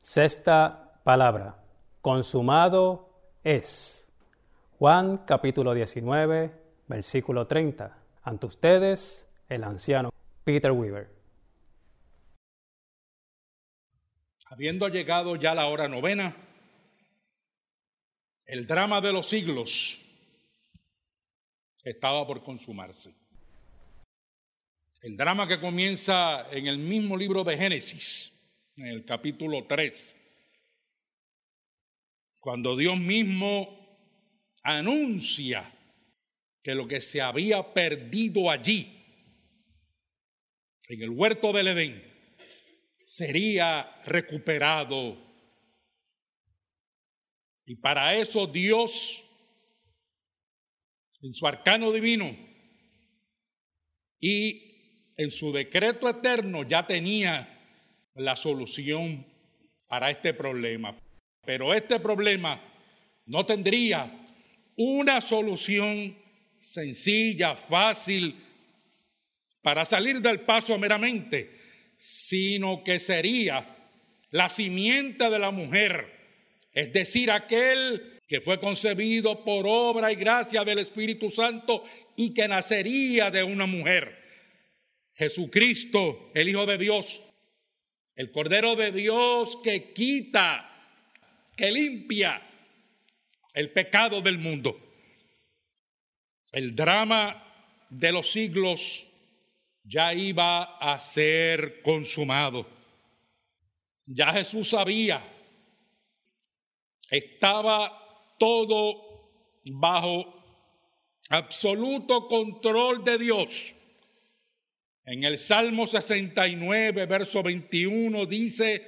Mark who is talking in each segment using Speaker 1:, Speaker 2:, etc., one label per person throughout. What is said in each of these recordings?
Speaker 1: Sexta palabra. Consumado es. Juan capítulo 19, versículo 30. Ante ustedes, el anciano Peter Weaver.
Speaker 2: Habiendo llegado ya la hora novena, el drama de los siglos estaba por consumarse. El drama que comienza en el mismo libro de Génesis, en el capítulo 3, cuando Dios mismo anuncia que lo que se había perdido allí, en el huerto del Edén, sería recuperado. Y para eso Dios, en su arcano divino y en su decreto eterno, ya tenía la solución para este problema. Pero este problema no tendría una solución sencilla, fácil, para salir del paso meramente, sino que sería la simiente de la mujer, es decir, aquel que fue concebido por obra y gracia del Espíritu Santo y que nacería de una mujer. Jesucristo, el Hijo de Dios, el Cordero de Dios que quita, que limpia el pecado del mundo. El drama de los siglos ya iba a ser consumado. Ya Jesús sabía, estaba todo bajo absoluto control de Dios. En el Salmo 69, verso 21 dice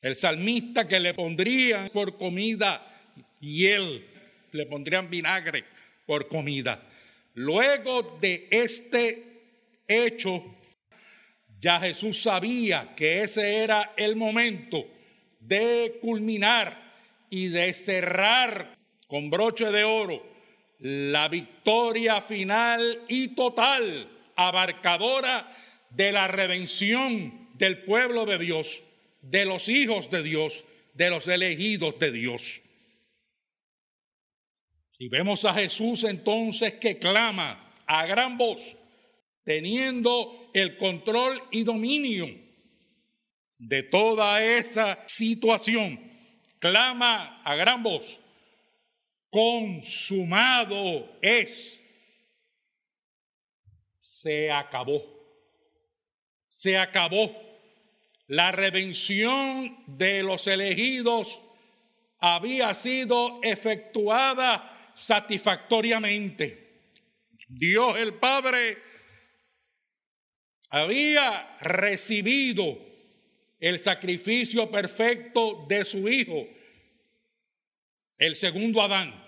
Speaker 2: el salmista que le pondrían por comida y él le pondrían vinagre por comida. Luego de este hecho, ya Jesús sabía que ese era el momento de culminar y de cerrar con broche de oro la victoria final y total, abarcadora de la redención del pueblo de Dios, de los hijos de Dios, de los elegidos de Dios. Y vemos a Jesús entonces que clama a gran voz, teniendo el control y dominio de toda esa situación, clama a gran voz, consumado es. Se acabó. Se acabó. La redención de los elegidos había sido efectuada satisfactoriamente. Dios el Padre había recibido el sacrificio perfecto de su Hijo, el segundo Adán,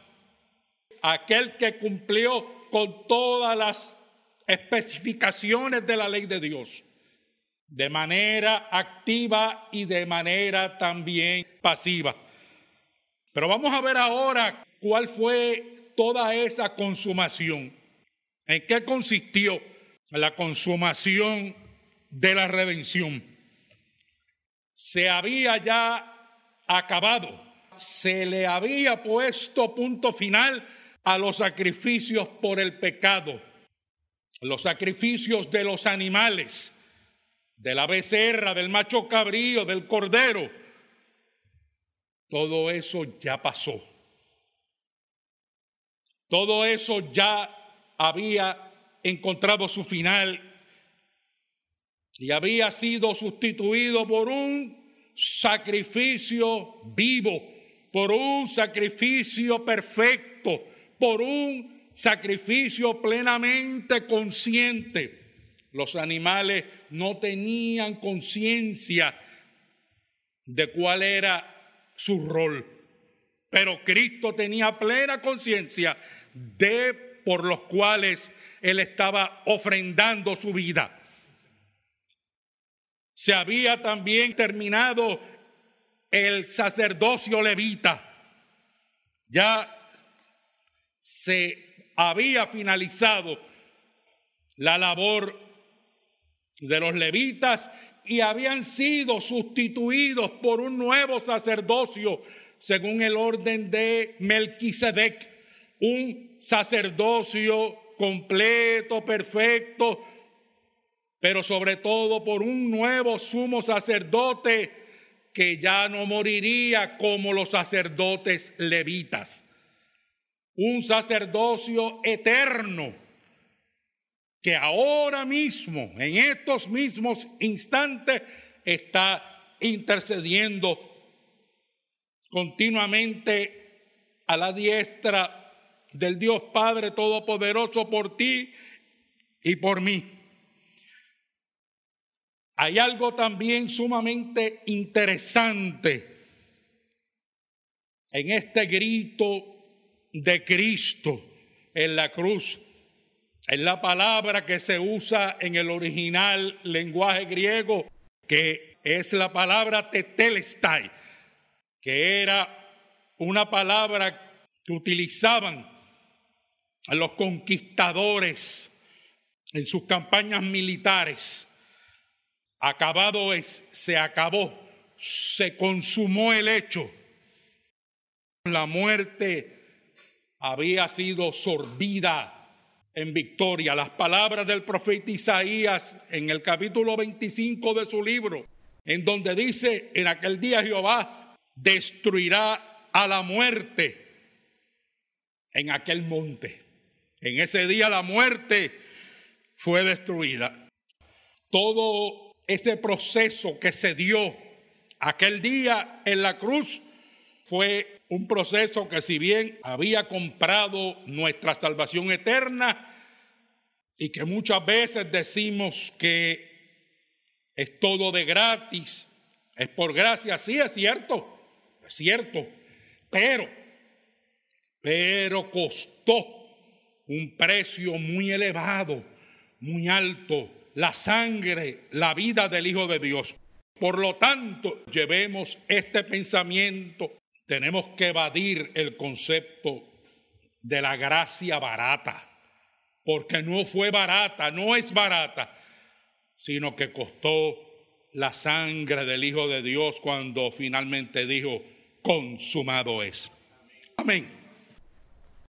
Speaker 2: aquel que cumplió con todas las especificaciones de la ley de Dios, de manera activa y de manera también pasiva. Pero vamos a ver ahora cuál fue toda esa consumación, en qué consistió la consumación de la redención. Se había ya acabado, se le había puesto punto final a los sacrificios por el pecado, los sacrificios de los animales, de la becerra, del macho cabrío, del cordero. Todo eso ya pasó. Todo eso ya había encontrado su final y había sido sustituido por un sacrificio vivo, por un sacrificio perfecto, por un sacrificio plenamente consciente. Los animales no tenían conciencia de cuál era su rol, pero Cristo tenía plena conciencia de por los cuales él estaba ofrendando su vida. Se había también terminado el sacerdocio levita. Ya se había finalizado la labor de los levitas y habían sido sustituidos por un nuevo sacerdocio según el orden de Melquisedec, un sacerdocio completo, perfecto, pero sobre todo por un nuevo sumo sacerdote que ya no moriría como los sacerdotes levitas. Un sacerdocio eterno que ahora mismo, en estos mismos instantes, está intercediendo continuamente a la diestra del Dios Padre Todopoderoso por ti y por mí. Hay algo también sumamente interesante en este grito de Cristo en la cruz es la palabra que se usa en el original lenguaje griego, que es la palabra tetelestai, que era una palabra que utilizaban los conquistadores en sus campañas militares. Acabado es, se acabó, se consumó el hecho. La muerte había sido sorbida en victoria. Las palabras del profeta Isaías en el capítulo 25 de su libro, en donde dice, en aquel día Jehová destruirá a la muerte en aquel monte. En ese día la muerte fue destruida. Todo ese proceso que se dio aquel día en la cruz fue un proceso que si bien había comprado nuestra salvación eterna y que muchas veces decimos que es todo de gratis, es por gracia, sí es cierto, es cierto, pero, pero costó un precio muy elevado, muy alto, la sangre, la vida del Hijo de Dios. Por lo tanto, llevemos este pensamiento tenemos que evadir el concepto de la gracia barata, porque no fue barata, no es barata, sino que costó la sangre del Hijo de Dios cuando finalmente dijo, consumado es. Amén.